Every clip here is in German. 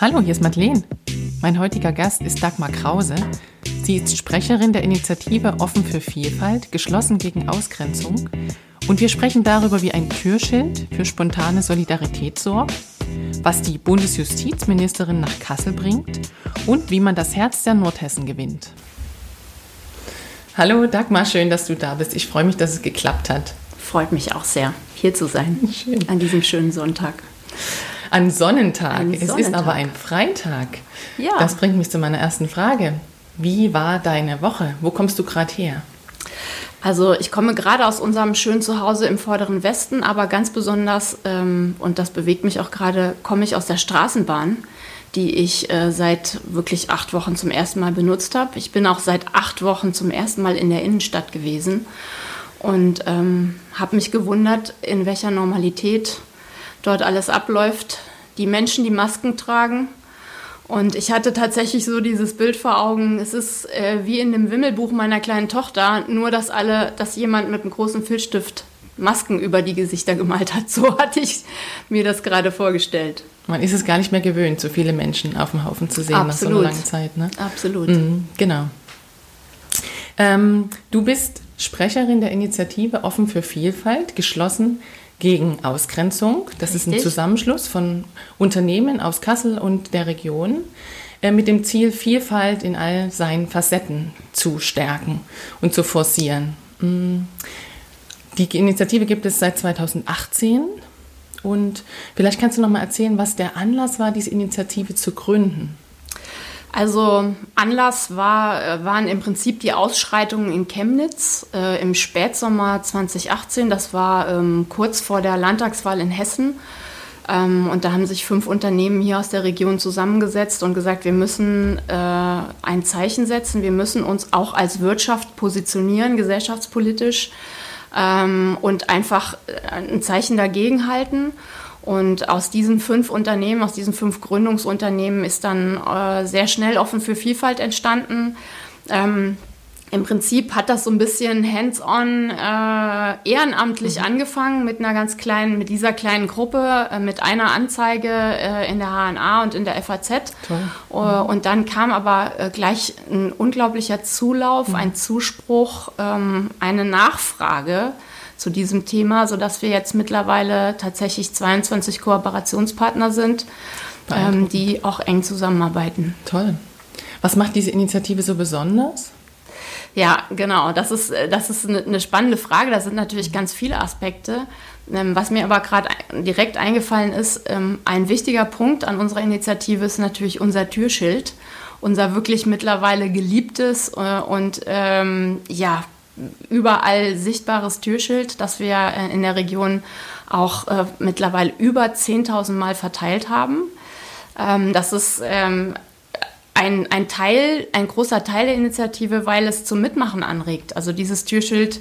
Hallo, hier ist Madeleine. Mein heutiger Gast ist Dagmar Krause. Sie ist Sprecherin der Initiative Offen für Vielfalt, geschlossen gegen Ausgrenzung. Und wir sprechen darüber, wie ein Türschild für spontane Solidarität sorgt, was die Bundesjustizministerin nach Kassel bringt und wie man das Herz der Nordhessen gewinnt. Hallo Dagmar, schön, dass du da bist. Ich freue mich, dass es geklappt hat. Freut mich auch sehr, hier zu sein, schön. an diesem schönen Sonntag. Ein Sonnentag. Es ist aber ein Freitag. Ja. Das bringt mich zu meiner ersten Frage. Wie war deine Woche? Wo kommst du gerade her? Also ich komme gerade aus unserem schönen Zuhause im vorderen Westen, aber ganz besonders, ähm, und das bewegt mich auch gerade, komme ich aus der Straßenbahn, die ich äh, seit wirklich acht Wochen zum ersten Mal benutzt habe. Ich bin auch seit acht Wochen zum ersten Mal in der Innenstadt gewesen und ähm, habe mich gewundert, in welcher Normalität dort alles abläuft. Die Menschen, die Masken tragen. Und ich hatte tatsächlich so dieses Bild vor Augen. Es ist äh, wie in dem Wimmelbuch meiner kleinen Tochter, nur dass alle, dass jemand mit einem großen Filzstift Masken über die Gesichter gemalt hat. So hatte ich mir das gerade vorgestellt. Man ist es gar nicht mehr gewöhnt, so viele Menschen auf dem Haufen zu sehen Absolut. nach so einer langen Zeit. Ne? Absolut. Mhm, genau. Ähm, du bist Sprecherin der Initiative Offen für Vielfalt, geschlossen gegen Ausgrenzung. Das Richtig. ist ein Zusammenschluss von Unternehmen aus Kassel und der Region äh, mit dem Ziel, Vielfalt in all seinen Facetten zu stärken und zu forcieren. Mm. Die Initiative gibt es seit 2018 und vielleicht kannst du noch mal erzählen, was der Anlass war, diese Initiative zu gründen. Also Anlass war, äh, waren im Prinzip die Ausschreitungen in Chemnitz äh, im Spätsommer 2018. Das war ähm, kurz vor der Landtagswahl in Hessen. Ähm, und da haben sich fünf Unternehmen hier aus der Region zusammengesetzt und gesagt, wir müssen äh, ein Zeichen setzen, wir müssen uns auch als Wirtschaft positionieren, gesellschaftspolitisch, ähm, und einfach äh, ein Zeichen dagegen halten. Und aus diesen fünf Unternehmen, aus diesen fünf Gründungsunternehmen ist dann äh, sehr schnell offen für Vielfalt entstanden. Ähm, im Prinzip hat das so ein bisschen hands-on äh, ehrenamtlich mhm. angefangen mit einer ganz kleinen, mit dieser kleinen Gruppe, äh, mit einer Anzeige äh, in der HNA und in der FAZ. Mhm. und dann kam aber äh, gleich ein unglaublicher Zulauf, mhm. ein Zuspruch, ähm, eine Nachfrage zu diesem Thema, sodass wir jetzt mittlerweile tatsächlich 22 Kooperationspartner sind, ähm, die auch eng zusammenarbeiten. Toll. Was macht diese Initiative so besonders? Ja, genau. Das ist, das ist eine, spannende Frage. Da sind natürlich ganz viele Aspekte. Ähm, was mir aber gerade direkt eingefallen ist, ähm, ein wichtiger Punkt an unserer Initiative ist natürlich unser Türschild. Unser wirklich mittlerweile geliebtes äh, und ähm, ja, überall sichtbares Türschild, das wir äh, in der Region auch äh, mittlerweile über 10.000 Mal verteilt haben. Ähm, das ist ähm, ein, ein Teil, ein großer Teil der Initiative, weil es zum Mitmachen anregt. Also dieses Türschild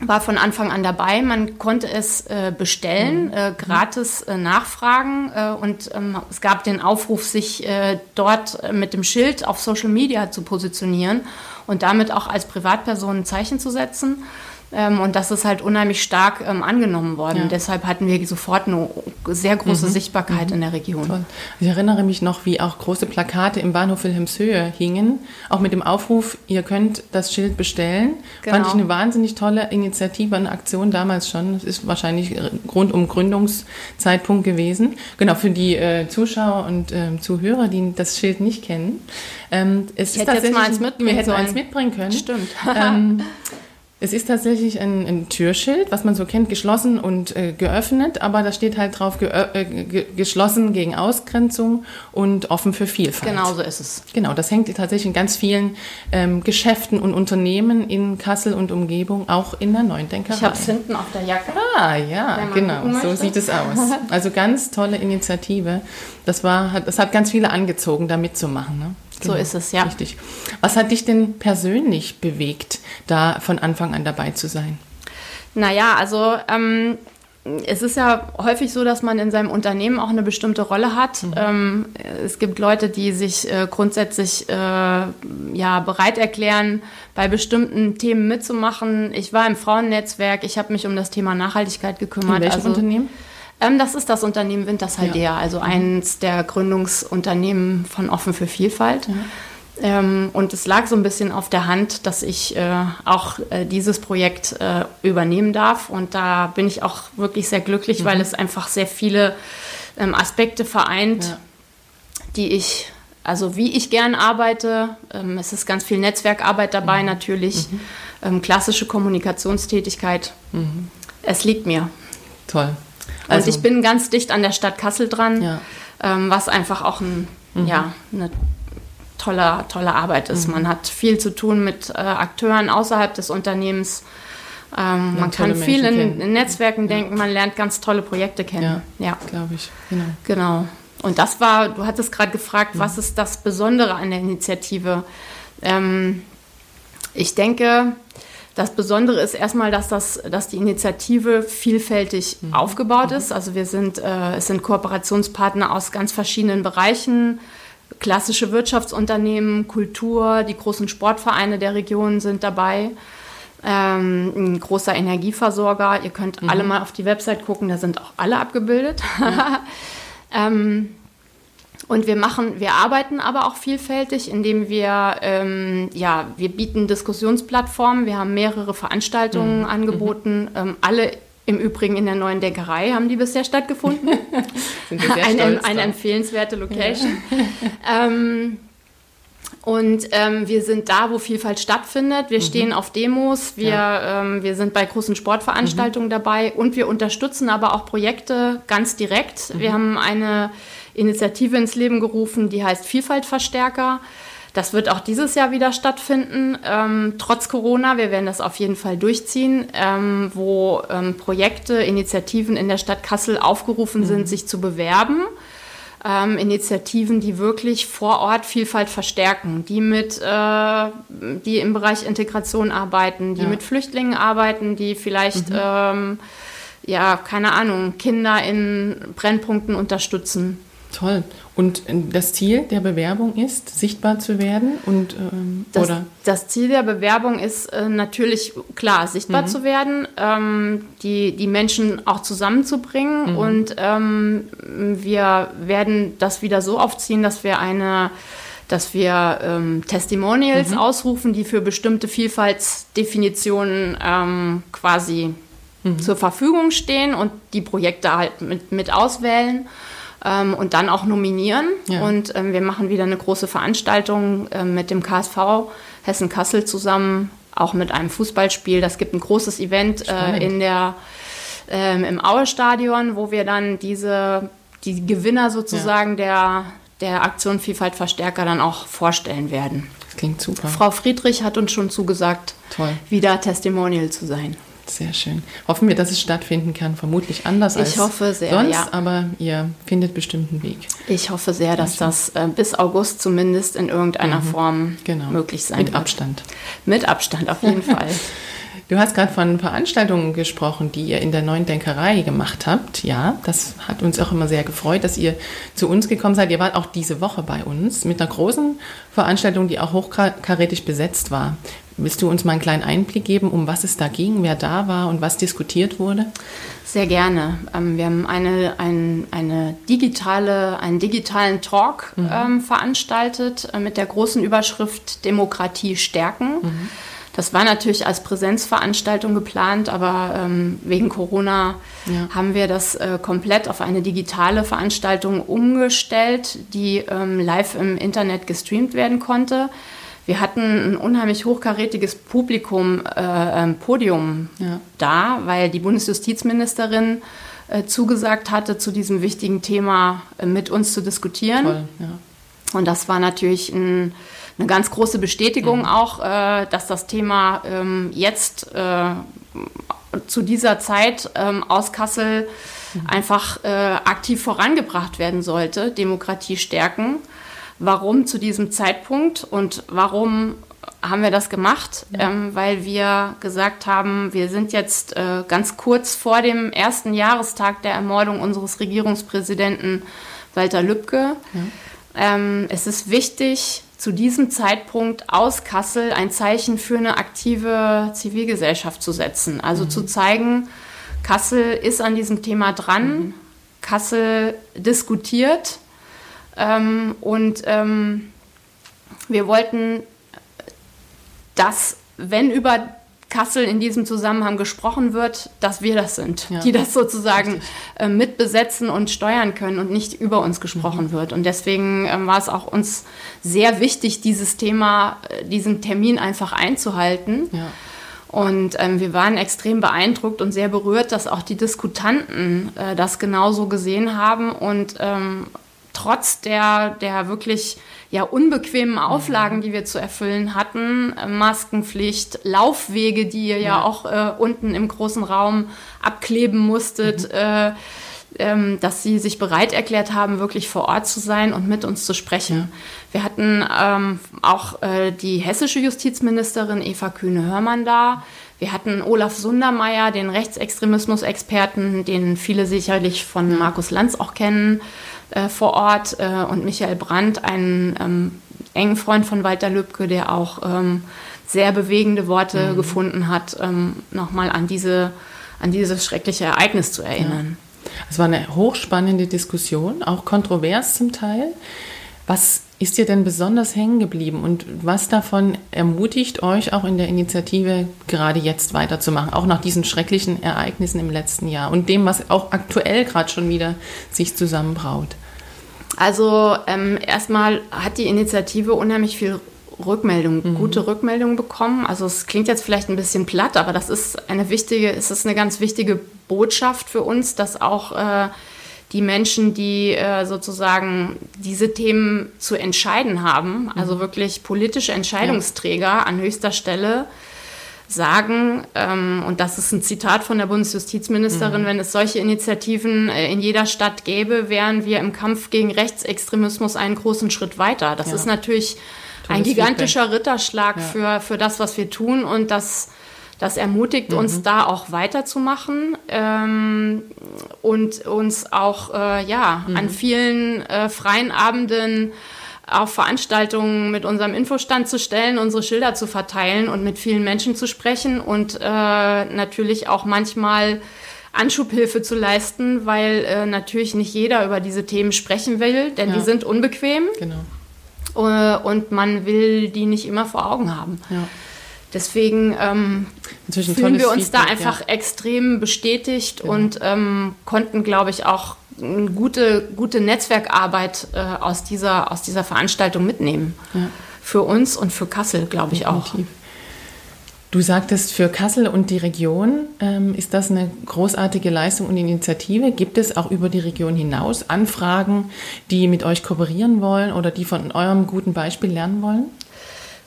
war von Anfang an dabei. Man konnte es äh, bestellen, mhm. äh, gratis äh, nachfragen äh, und ähm, es gab den Aufruf, sich äh, dort äh, mit dem Schild auf Social Media zu positionieren und damit auch als Privatperson ein Zeichen zu setzen. Ähm, und das ist halt unheimlich stark ähm, angenommen worden. Ja. Deshalb hatten wir sofort eine sehr große mhm. Sichtbarkeit mhm. in der Region. Toll. Ich erinnere mich noch, wie auch große Plakate im Bahnhof Wilhelmshöhe hingen, auch mit dem Aufruf, ihr könnt das Schild bestellen. Genau. Fand ich eine wahnsinnig tolle Initiative, eine Aktion damals schon. Das ist wahrscheinlich rund um Gründungszeitpunkt gewesen. Genau, für die äh, Zuschauer und äh, Zuhörer, die das Schild nicht kennen. Ähm, es ich ist hätte jetzt mal eins mitbringen wir hätten eins mitbringen können. Stimmt. Es ist tatsächlich ein, ein, Türschild, was man so kennt, geschlossen und äh, geöffnet, aber da steht halt drauf äh, geschlossen gegen Ausgrenzung und offen für Vielfalt. Genau so ist es. Genau, das hängt tatsächlich in ganz vielen ähm, Geschäften und Unternehmen in Kassel und Umgebung, auch in der Neundenkerei. Ich habe es hinten auf der Jacke. Ah, ja, genau, so sieht es aus. Also ganz tolle Initiative. Das, war, das hat ganz viele angezogen, da mitzumachen. Ne? Genau, so ist es, ja. Richtig. Was hat dich denn persönlich bewegt, da von Anfang an dabei zu sein? Naja, also ähm, es ist ja häufig so, dass man in seinem Unternehmen auch eine bestimmte Rolle hat. Mhm. Ähm, es gibt Leute, die sich äh, grundsätzlich äh, ja, bereit erklären, bei bestimmten Themen mitzumachen. Ich war im Frauennetzwerk, ich habe mich um das Thema Nachhaltigkeit gekümmert. In welchem also, Unternehmen? Ähm, das ist das Unternehmen Wintershaldea, ja. also mhm. eins der Gründungsunternehmen von Offen für Vielfalt. Ja. Ähm, und es lag so ein bisschen auf der Hand, dass ich äh, auch äh, dieses Projekt äh, übernehmen darf. Und da bin ich auch wirklich sehr glücklich, mhm. weil es einfach sehr viele ähm, Aspekte vereint, ja. die ich, also wie ich gern arbeite. Ähm, es ist ganz viel Netzwerkarbeit dabei mhm. natürlich, mhm. Ähm, klassische Kommunikationstätigkeit. Mhm. Es liegt mir. Toll. Also, und ich bin ganz dicht an der Stadt Kassel dran, ja. Ähm, was einfach auch ein, mhm. ja, eine tolle, tolle Arbeit ist. Mhm. Man hat viel zu tun mit äh, Akteuren außerhalb des Unternehmens. Ähm, man kann viel in, in, Netzwerken ja. denken, man lernt ganz tolle Projekte kennen. Ja, ja. glaube ich. Genau. genau. Und das war, du hattest gerade gefragt, was ist das Besondere an der Initiative? Ähm, ich denke, das Besondere ist erstmal, dass, das, dass die Initiative vielfältig mhm. aufgebaut mhm. ist. Also wir sind, äh, es sind Kooperationspartner aus ganz verschiedenen Bereichen klassische Wirtschaftsunternehmen, Kultur, die großen Sportvereine der Region sind dabei. Ähm, ein großer Energieversorger. Ihr könnt mhm. alle mal auf die Website gucken, da sind auch alle abgebildet. Ja. ähm, und wir machen, wir arbeiten aber auch vielfältig, indem wir, ähm, ja, wir bieten Diskussionsplattformen, wir haben mehrere Veranstaltungen mhm. angeboten, ähm, alle im Übrigen in der neuen Denkerei haben die bisher stattgefunden. eine, eine empfehlenswerte Location. Ja. ähm, und ähm, wir sind da, wo Vielfalt stattfindet. Wir mhm. stehen auf Demos, wir, ja. ähm, wir sind bei großen Sportveranstaltungen mhm. dabei und wir unterstützen aber auch Projekte ganz direkt. Mhm. Wir haben eine Initiative ins Leben gerufen, die heißt Vielfaltverstärker. Das wird auch dieses Jahr wieder stattfinden, ähm, trotz Corona. Wir werden das auf jeden Fall durchziehen, ähm, wo ähm, Projekte, Initiativen in der Stadt Kassel aufgerufen mhm. sind, sich zu bewerben. Ähm, Initiativen, die wirklich vor Ort Vielfalt verstärken, die mit, äh, die im Bereich Integration arbeiten, die ja. mit Flüchtlingen arbeiten, die vielleicht, mhm. ähm, ja, keine Ahnung, Kinder in Brennpunkten unterstützen. Toll. Und äh, das Ziel der Bewerbung ist, sichtbar zu werden? Und, ähm, das, oder? das Ziel der Bewerbung ist äh, natürlich klar, sichtbar mhm. zu werden, ähm, die, die Menschen auch zusammenzubringen. Mhm. Und ähm, wir werden das wieder so aufziehen, dass wir eine dass wir ähm, Testimonials mhm. ausrufen, die für bestimmte Vielfaltsdefinitionen ähm, quasi mhm. zur Verfügung stehen und die Projekte halt mit, mit auswählen ähm, und dann auch nominieren. Ja. Und ähm, wir machen wieder eine große Veranstaltung äh, mit dem KSV Hessen-Kassel zusammen, auch mit einem Fußballspiel. Das gibt ein großes Event äh, in der, ähm, im Aue-Stadion, wo wir dann diese, die Gewinner sozusagen ja. der, der Aktion Vielfalt Verstärker dann auch vorstellen werden. Das klingt super. Frau Friedrich hat uns schon zugesagt, Toll. wieder Testimonial zu sein. Sehr schön. Hoffen wir, dass es stattfinden kann. Vermutlich anders ich als hoffe sehr, sonst, ja. aber ihr findet bestimmt einen Weg. Ich hoffe sehr, dass das äh, bis August zumindest in irgendeiner mhm. Form genau. möglich sein Mit wird. Mit Abstand. Mit Abstand, auf jeden Fall. Du hast gerade von Veranstaltungen gesprochen, die ihr in der Neuen Denkerei gemacht habt. Ja, das hat uns auch immer sehr gefreut, dass ihr zu uns gekommen seid. Ihr wart auch diese Woche bei uns mit einer großen Veranstaltung, die auch hochkarätig besetzt war. Willst du uns mal einen kleinen Einblick geben, um was es da ging, wer da war und was diskutiert wurde? Sehr gerne. Ähm, wir haben eine, ein, eine digitale, einen digitalen Talk mhm. ähm, veranstaltet äh, mit der großen Überschrift Demokratie stärken. Mhm. Das war natürlich als Präsenzveranstaltung geplant, aber ähm, wegen Corona ja. haben wir das äh, komplett auf eine digitale Veranstaltung umgestellt, die ähm, live im Internet gestreamt werden konnte. Wir hatten ein unheimlich hochkarätiges Publikum, äh, ähm, Podium ja. da, weil die Bundesjustizministerin äh, zugesagt hatte, zu diesem wichtigen Thema äh, mit uns zu diskutieren. Toll, ja. Und das war natürlich ein, eine ganz große Bestätigung mhm. auch, äh, dass das Thema ähm, jetzt äh, zu dieser Zeit ähm, aus Kassel mhm. einfach äh, aktiv vorangebracht werden sollte, Demokratie stärken. Warum zu diesem Zeitpunkt und warum haben wir das gemacht? Ja. Ähm, weil wir gesagt haben, wir sind jetzt äh, ganz kurz vor dem ersten Jahrestag der Ermordung unseres Regierungspräsidenten Walter Lübcke. Ja. Ähm, es ist wichtig, zu diesem Zeitpunkt aus Kassel ein Zeichen für eine aktive Zivilgesellschaft zu setzen. Also mhm. zu zeigen, Kassel ist an diesem Thema dran. Mhm Kassel diskutiert. Ähm, und ähm, wir wollten, dass, wenn über Kassel in diesem Zusammenhang gesprochen wird, dass wir das sind, ja. die das sozusagen äh, mitbesetzen und steuern können und nicht über uns gesprochen mhm. wird. Und deswegen äh, war es auch uns sehr wichtig, dieses Thema, äh, diesen Termin einfach einzuhalten. Ja. Und ähm, wir waren extrem beeindruckt und sehr berührt, dass auch die Diskutanten äh, das genauso gesehen haben und ähm, trotz der, der wirklich ja, unbequemen Auflagen, mhm. die wir zu erfüllen hatten, äh, Maskenpflicht, Laufwege, die ihr ja, ja auch äh, unten im großen Raum abkleben musstet, mhm. äh, ähm, dass sie sich bereit erklärt haben, wirklich vor Ort zu sein und mit uns zu sprechen. Wir hatten ähm, auch äh, die hessische Justizministerin Eva Kühne-Hörmann da. Wir hatten Olaf Sundermeier, den Rechtsextremismus-Experten, den viele sicherlich von Markus Lanz auch kennen äh, vor Ort äh, und Michael Brandt, einen ähm, engen Freund von Walter Lübcke, der auch ähm, sehr bewegende Worte mhm. gefunden hat, ähm, nochmal an, diese, an dieses schreckliche Ereignis zu erinnern. Ja. Es war eine hochspannende Diskussion, auch kontrovers zum Teil. Was ist dir denn besonders hängen geblieben und was davon ermutigt euch auch in der Initiative gerade jetzt weiterzumachen, auch nach diesen schrecklichen Ereignissen im letzten Jahr und dem, was auch aktuell gerade schon wieder sich zusammenbraut? Also ähm, erstmal hat die Initiative unheimlich viel Rückmeldung, mhm. gute Rückmeldungen bekommen. Also es klingt jetzt vielleicht ein bisschen platt, aber das ist eine wichtige, es ist eine ganz wichtige Botschaft für uns, dass auch äh, die Menschen, die äh, sozusagen diese Themen zu entscheiden haben, mhm. also wirklich politische Entscheidungsträger ja. an höchster Stelle, sagen, ähm, und das ist ein Zitat von der Bundesjustizministerin, mhm. wenn es solche Initiativen äh, in jeder Stadt gäbe, wären wir im Kampf gegen Rechtsextremismus einen großen Schritt weiter. Das ja. ist natürlich Tolles ein gigantischer Feedback. Ritterschlag ja. für, für das, was wir tun und das das ermutigt mhm. uns da auch weiterzumachen ähm, und uns auch äh, ja, mhm. an vielen äh, freien Abenden auf Veranstaltungen mit unserem Infostand zu stellen, unsere Schilder zu verteilen und mit vielen Menschen zu sprechen und äh, natürlich auch manchmal Anschubhilfe zu leisten, weil äh, natürlich nicht jeder über diese Themen sprechen will, denn ja. die sind unbequem. Genau. Äh, und man will die nicht immer vor Augen haben. Ja. Deswegen ähm, fühlen wir uns Feedback, da einfach ja. extrem bestätigt genau. und ähm, konnten, glaube ich, auch eine gute, gute Netzwerkarbeit äh, aus, dieser, aus dieser Veranstaltung mitnehmen. Ja. Für uns und für Kassel, glaube ich auch. Du sagtest, für Kassel und die Region ähm, ist das eine großartige Leistung und Initiative. Gibt es auch über die Region hinaus Anfragen, die mit euch kooperieren wollen oder die von eurem guten Beispiel lernen wollen?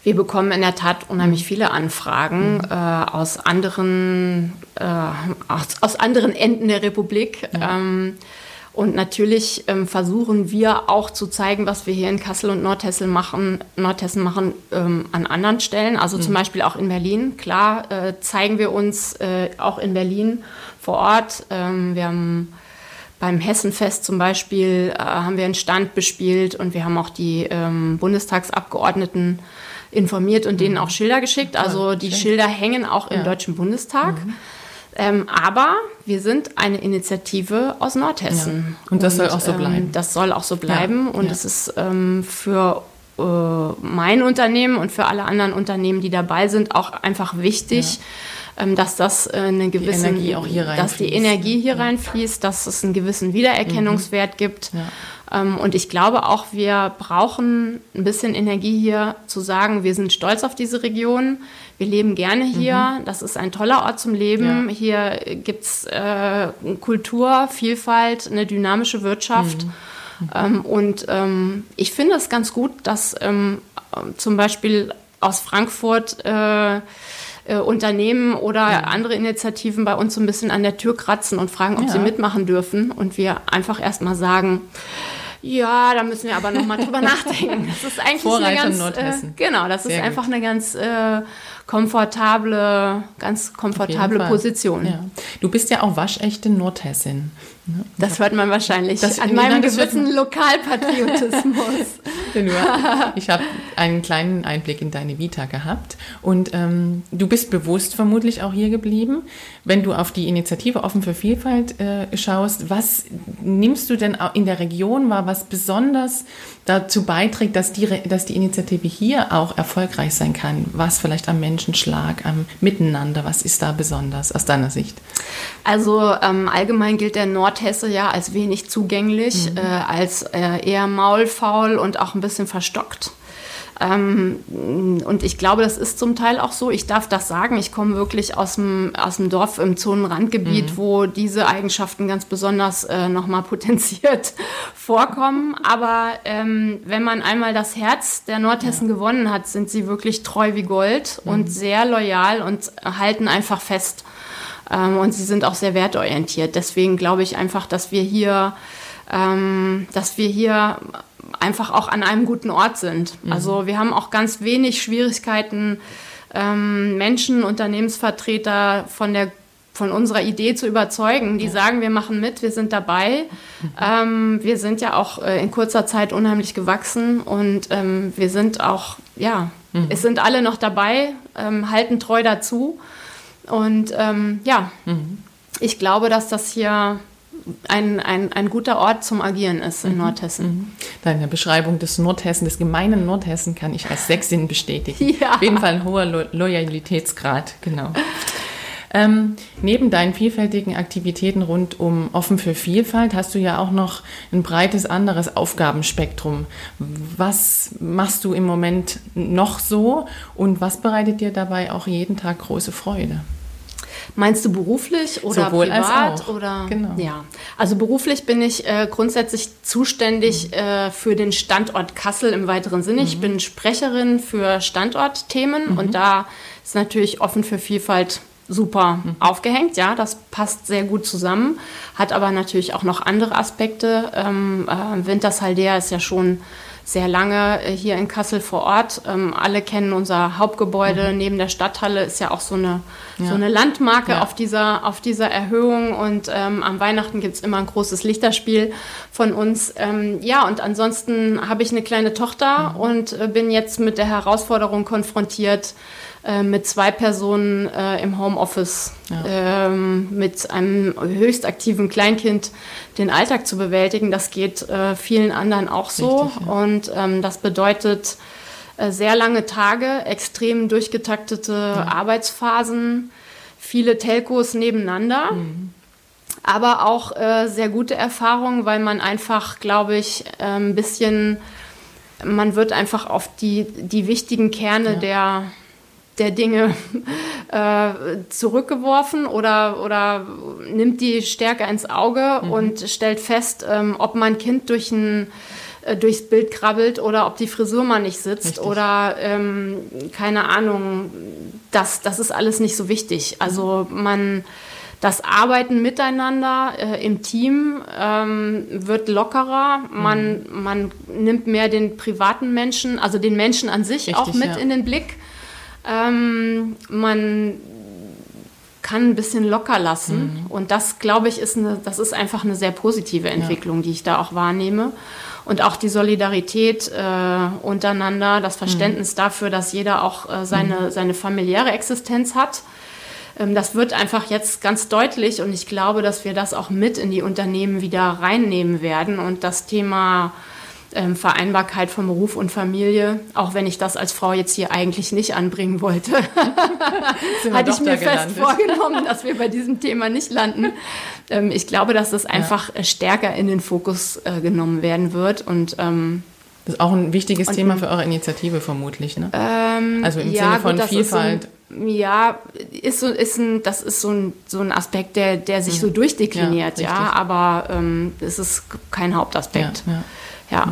Wir bekommen in der Tat unheimlich viele Anfragen mhm. äh, aus, anderen, äh, aus, aus, anderen Enden der Republik. Ja. Ähm, und natürlich ähm, versuchen wir auch zu zeigen, was wir hier in Kassel und Nordhessen machen, Nordhessen machen ähm, an anderen Stellen. Also mhm. zum Beispiel auch in Berlin. Klar äh, zeigen wir uns äh, auch in Berlin vor Ort. Ähm, wir haben beim Hessenfest zum Beispiel äh, haben wir einen Stand bespielt und wir haben auch die ähm, Bundestagsabgeordneten informiert und denen mhm. auch Schilder geschickt. Also die Schilder hängen auch im ja. Deutschen Bundestag. Mhm. Ähm, aber wir sind eine Initiative aus Nordhessen. Ja. Und das und, soll auch so ähm, bleiben. Ähm, das soll auch so bleiben. Ja. Und es ist ähm, für äh, mein Unternehmen und für alle anderen Unternehmen, die dabei sind, auch einfach wichtig. Ähm, dass das äh, eine gewisse, dass die Energie hier reinfließt, dass es einen gewissen Wiedererkennungswert mhm. gibt. Ja. Ähm, und ich glaube auch, wir brauchen ein bisschen Energie hier zu sagen, wir sind stolz auf diese Region. Wir leben gerne hier. Mhm. Das ist ein toller Ort zum Leben. Ja. Hier gibt es äh, Kultur, Vielfalt, eine dynamische Wirtschaft. Mhm. Mhm. Ähm, und ähm, ich finde es ganz gut, dass ähm, zum Beispiel aus Frankfurt äh, äh, Unternehmen oder ja. andere Initiativen bei uns so ein bisschen an der Tür kratzen und fragen, ob ja. sie mitmachen dürfen. Und wir einfach erstmal sagen, ja, da müssen wir aber nochmal drüber nachdenken. Das ist eigentlich Vorreiter eine ganz, äh, genau, das Sehr ist einfach gut. eine ganz äh, komfortable, ganz komfortable Position. Ja. Du bist ja auch waschechte Nordhessin. Das hört man wahrscheinlich das, an meinem gewissen Lokalpatriotismus. ich habe einen kleinen Einblick in deine Vita gehabt und ähm, du bist bewusst vermutlich auch hier geblieben. Wenn du auf die Initiative Offen für Vielfalt äh, schaust, was nimmst du denn in der Region wahr, was besonders dazu beiträgt, dass die, dass die Initiative hier auch erfolgreich sein kann? Was vielleicht am Menschenschlag, am Miteinander, was ist da besonders aus deiner Sicht? Also ähm, allgemein gilt der Nordhesse ja als wenig zugänglich, mhm. äh, als äh, eher maulfaul und auch ein bisschen verstockt. Ähm, und ich glaube, das ist zum Teil auch so. Ich darf das sagen. Ich komme wirklich aus dem, aus dem Dorf im Zonenrandgebiet, mhm. wo diese Eigenschaften ganz besonders äh, nochmal potenziert vorkommen. Aber ähm, wenn man einmal das Herz der Nordhessen ja. gewonnen hat, sind sie wirklich treu wie Gold mhm. und sehr loyal und halten einfach fest. Ähm, und sie sind auch sehr wertorientiert. Deswegen glaube ich einfach, dass wir hier, ähm, dass wir hier einfach auch an einem guten Ort sind. Mhm. Also wir haben auch ganz wenig Schwierigkeiten, ähm, Menschen, Unternehmensvertreter von der von unserer Idee zu überzeugen. Die ja. sagen, wir machen mit, wir sind dabei. Mhm. Ähm, wir sind ja auch äh, in kurzer Zeit unheimlich gewachsen und ähm, wir sind auch, ja, mhm. es sind alle noch dabei, ähm, halten treu dazu. Und ähm, ja, mhm. ich glaube, dass das hier ein, ein, ein guter Ort zum Agieren ist in mhm. Nordhessen. Mhm. Deine Beschreibung des Nordhessen, des gemeinen Nordhessen, kann ich als Sechsinn bestätigen. Ja. Auf jeden Fall ein hoher Lo Loyalitätsgrad, genau. Ähm, neben deinen vielfältigen Aktivitäten rund um Offen für Vielfalt hast du ja auch noch ein breites anderes Aufgabenspektrum. Was machst du im Moment noch so und was bereitet dir dabei auch jeden Tag große Freude? Meinst du beruflich oder Sowohl privat? Oder? Genau. Ja, also beruflich bin ich äh, grundsätzlich zuständig mhm. äh, für den Standort Kassel im weiteren Sinne. Mhm. Ich bin Sprecherin für Standortthemen mhm. und da ist natürlich offen für Vielfalt super mhm. aufgehängt. Ja, das passt sehr gut zusammen, hat aber natürlich auch noch andere Aspekte. Ähm, äh, Wintershaldea ist ja schon sehr lange äh, hier in Kassel vor Ort. Ähm, alle kennen unser Hauptgebäude mhm. neben der Stadthalle, ist ja auch so eine, ja. so eine Landmarke ja. auf, dieser, auf dieser Erhöhung. Und ähm, am Weihnachten gibt es immer ein großes Lichterspiel von uns. Ähm, ja, und ansonsten habe ich eine kleine Tochter mhm. und äh, bin jetzt mit der Herausforderung konfrontiert, äh, mit zwei Personen äh, im Homeoffice ja. ähm, mit einem höchst aktiven Kleinkind den Alltag zu bewältigen. Das geht äh, vielen anderen auch so. Richtig, ja. Und ähm, das bedeutet äh, sehr lange Tage, extrem durchgetaktete ja. Arbeitsphasen, viele Telcos nebeneinander. Mhm aber auch äh, sehr gute Erfahrungen, weil man einfach, glaube ich, äh, ein bisschen, man wird einfach auf die, die wichtigen Kerne ja. der, der Dinge äh, zurückgeworfen oder, oder nimmt die stärker ins Auge mhm. und stellt fest, ähm, ob mein Kind durch ein äh, durchs Bild krabbelt oder ob die Frisur mal nicht sitzt Richtig. oder ähm, keine Ahnung, das, das ist alles nicht so wichtig. Also man das Arbeiten miteinander äh, im Team ähm, wird lockerer. Man, mhm. man nimmt mehr den privaten Menschen, also den Menschen an sich Richtig, auch mit ja. in den Blick. Ähm, man kann ein bisschen locker lassen. Mhm. Und das, glaube ich, ist eine, das ist einfach eine sehr positive Entwicklung, ja. die ich da auch wahrnehme. Und auch die Solidarität äh, untereinander, das Verständnis mhm. dafür, dass jeder auch äh, seine, mhm. seine familiäre Existenz hat. Ähm, das wird einfach jetzt ganz deutlich und ich glaube, dass wir das auch mit in die Unternehmen wieder reinnehmen werden und das Thema ähm, Vereinbarkeit von Beruf und Familie, auch wenn ich das als Frau jetzt hier eigentlich nicht anbringen wollte, hatte ich mir fest vorgenommen, dass wir bei diesem Thema nicht landen. Ähm, ich glaube, dass das einfach ja. stärker in den Fokus äh, genommen werden wird und ähm, das ist auch ein wichtiges Thema für eure Initiative vermutlich, ne? Ähm, also im ja, Sinne von gut, Vielfalt. Ja, ist so, ist ein, das ist so ein, so ein Aspekt, der, der sich so durchdekliniert, ja, ja aber ähm, es ist kein Hauptaspekt. Ja, ja. Ja.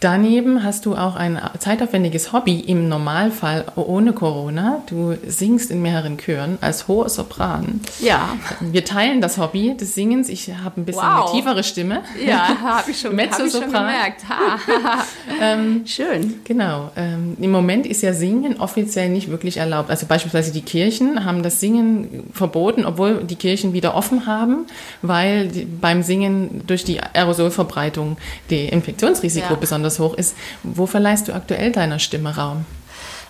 Daneben hast du auch ein zeitaufwendiges Hobby im Normalfall ohne Corona. Du singst in mehreren Chören als hoher Sopran. Ja. Wir teilen das Hobby des Singens. Ich habe ein bisschen Wow. eine tiefere Stimme. Ja, habe ich, schon- hab ich schon gemerkt. Ha. Schön. Genau. Ähm, Im Moment ist ja Singen offiziell nicht wirklich erlaubt. Also beispielsweise die Kirchen haben das Singen verboten, obwohl die Kirchen wieder offen haben, weil die, beim Singen durch die Aerosolverbreitung die Infektionsrisiko Ja. besonders hoch ist. Wo verleihst du aktuell deiner Stimme Raum?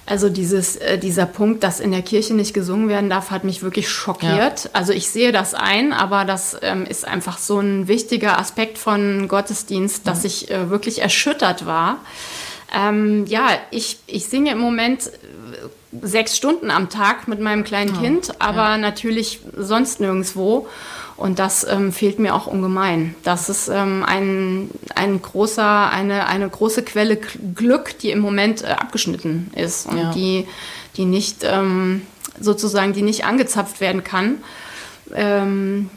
Also dieses, äh, dieser Punkt, dass in der Kirche nicht gesungen werden darf, hat mich wirklich schockiert. Also ich sehe das ein, aber das ähm, ist einfach so ein wichtiger Aspekt von Gottesdienst, dass ich äh, wirklich erschüttert war. Ähm, ja, ich, ich singe im Moment äh, sechs Stunden am Tag mit meinem kleinen Kind, aber natürlich sonst nirgendwo. Und das ähm, fehlt mir auch ungemein. Das ist ähm, ein, ein großer, eine, eine große Quelle Glück, die im Moment äh, abgeschnitten ist und Ja. die, die nicht ähm, sozusagen, die nicht angezapft werden kann. Ähm,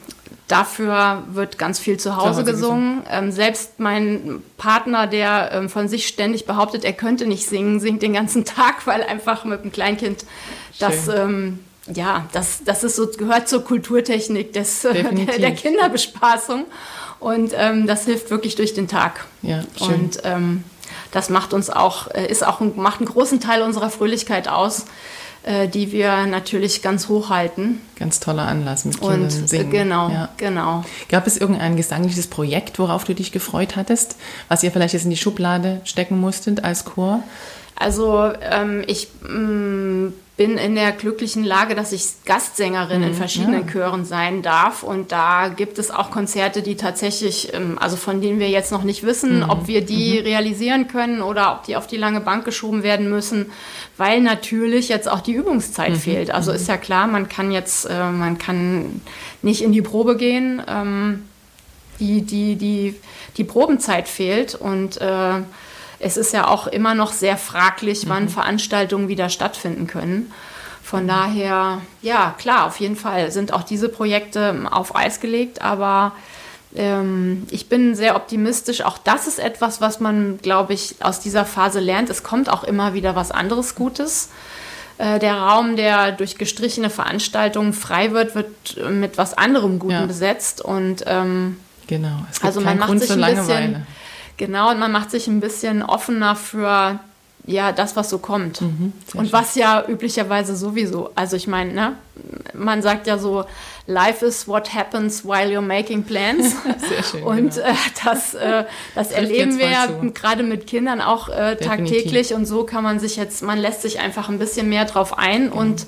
dafür wird ganz viel zu Hause, gesungen. Ähm, selbst mein Partner, der ähm, von sich ständig behauptet, er könnte nicht singen, singt den ganzen Tag, weil einfach mit dem Kleinkind das, Schön. ähm, ja, das, das ist so, gehört zur Kulturtechnik des, der, der Kinderbespaßung. Und ähm, das hilft wirklich durch den Tag. Ja, schön. Und ähm, das macht uns auch, äh, ist auch ein, macht einen großen Teil unserer Fröhlichkeit aus, äh, die wir natürlich ganz hoch halten. Ganz toller Anlass mit Kindern Und singen. genau, Ja. genau. Gab es irgendein gesangliches Projekt, worauf du dich gefreut hattest, was ihr vielleicht jetzt in die Schublade stecken musstet als Chor? Also ähm, ich mm, bin in der glücklichen Lage, dass ich Gastsängerin Mhm, in verschiedenen Chören sein darf. Und da gibt es auch Konzerte, die tatsächlich, ähm, also von denen wir jetzt noch nicht wissen, Mhm, ob wir die realisieren können oder ob die auf die lange Bank geschoben werden müssen, weil natürlich jetzt auch die Mhm, Übungszeit fehlt. Also ist ja klar, man kann jetzt, äh, man kann nicht in die Probe gehen. Ähm, die, die, die, die Probenzeit fehlt und äh, es ist ja auch immer noch sehr fraglich, wann Veranstaltungen wieder stattfinden können. Von daher, ja, klar, auf jeden Fall sind auch diese Projekte auf Eis gelegt, aber ähm, ich bin sehr optimistisch. Auch das ist etwas, was man, glaube ich, aus dieser Phase lernt. Es kommt auch immer wieder was anderes Gutes. Äh, Der Raum, der durch gestrichene Veranstaltungen frei wird, wird äh, mit was anderem Guten Ja. besetzt. Und ähm, Genau. Es gibt also man macht Grund sich ein Langeweile. Genau, und man macht sich ein bisschen offener für ja das, was so kommt. Mhm, und schön. was ja üblicherweise sowieso, also ich meine, ne, man sagt ja so, life is what happens while you're making plans. Sehr schön, Und genau. äh, das, äh, das erleben wir ja gerade mit Kindern auch äh, tagtäglich und so kann man sich jetzt, man lässt sich einfach ein bisschen mehr drauf ein Genau. und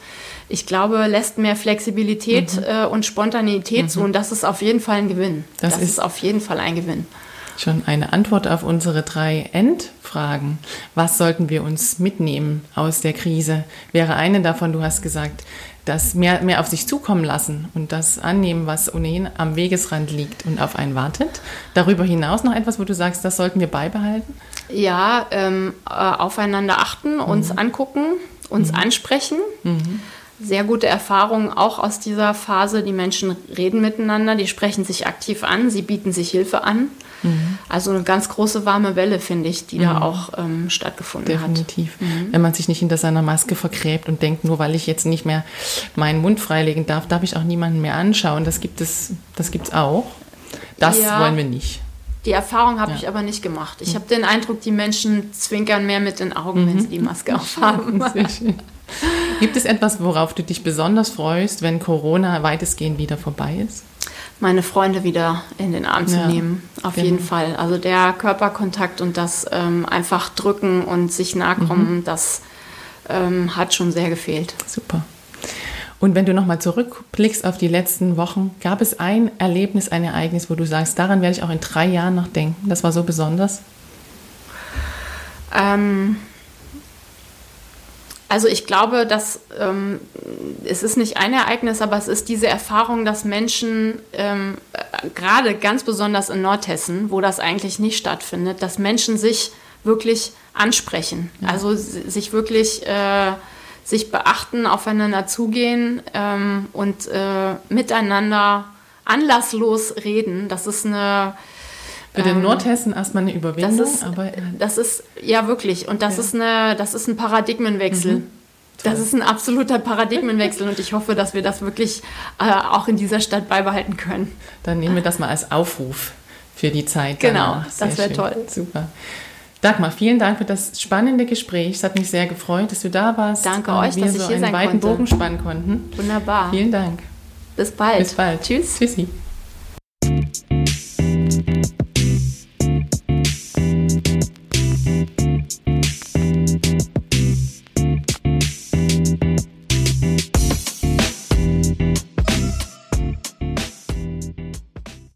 ich glaube, lässt mehr Flexibilität Mhm. äh, und Spontanität zu und das ist auf jeden Fall ein Gewinn. Das Das, ist- ist auf jeden Fall ein Gewinn. Schon eine Antwort auf unsere drei Endfragen. Was sollten wir uns mitnehmen aus der Krise? Wäre eine davon, du hast gesagt, das mehr, mehr auf sich zukommen lassen und das annehmen, was ohnehin am Wegesrand liegt und auf einen wartet. Darüber hinaus noch etwas, wo du sagst, das sollten wir beibehalten? Ja, ähm, äh, aufeinander achten, uns Mhm. angucken, uns ansprechen. Sehr gute Erfahrungen auch aus dieser Phase. Die Menschen reden miteinander, die sprechen sich aktiv an, sie bieten sich Hilfe an. Mhm. Also eine ganz große warme Welle, finde ich, die da auch ähm, stattgefunden hat. Definitiv. Wenn man sich nicht hinter seiner Maske vergräbt und denkt, nur weil ich jetzt nicht mehr meinen Mund freilegen darf, darf ich auch niemanden mehr anschauen. Das gibt es, das gibt's auch. Das Ja. wollen wir nicht. Die Erfahrung habe Ja. ich aber nicht gemacht. Ich habe den Eindruck, die Menschen zwinkern mehr mit den Augen, wenn sie die Maske aufhaben. Gibt es etwas, worauf du dich besonders freust, wenn Corona weitestgehend wieder vorbei ist? Meine Freunde wieder in den Arm zu Ja, nehmen. Auf genau. jeden Fall. Also der Körperkontakt und das ähm, einfach drücken und sich nahe kommen, Mhm. das ähm, hat schon sehr gefehlt. Super. Und wenn du nochmal zurückblickst auf die letzten Wochen, gab es ein Erlebnis, ein Ereignis, wo du sagst, daran werde ich auch in drei Jahren noch denken. Das war so besonders? Ähm, also ich glaube, dass ähm, es ist nicht ein Ereignis, aber es ist diese Erfahrung, dass Menschen, ähm, äh, gerade ganz besonders in Nordhessen, wo das eigentlich nicht stattfindet, dass Menschen sich wirklich ansprechen. Also si- sich wirklich äh, sich beachten, aufeinander zugehen ähm, und äh, miteinander anlasslos reden. Das ist eine Für den ähm, Nordhessen erstmal eine Überwindung, das ist, aber. Das ist, ja wirklich. Und das, ja. Ist, eine, das ist ein Paradigmenwechsel. Mhm. Das ist ein absoluter Paradigmenwechsel und ich hoffe, dass wir das wirklich äh, auch in dieser Stadt beibehalten können. Dann nehmen wir das mal als Aufruf für die Zeit. Genau, das wäre toll. Super. Dagmar, vielen Dank für das spannende Gespräch. Es hat mich sehr gefreut, dass du da warst. Danke euch, wir dass ich so hier einen sein weiten konnte. Bogen spannen konnten. Wunderbar. Vielen Dank. Bis bald. Bis bald. Tschüss. Tschüssi.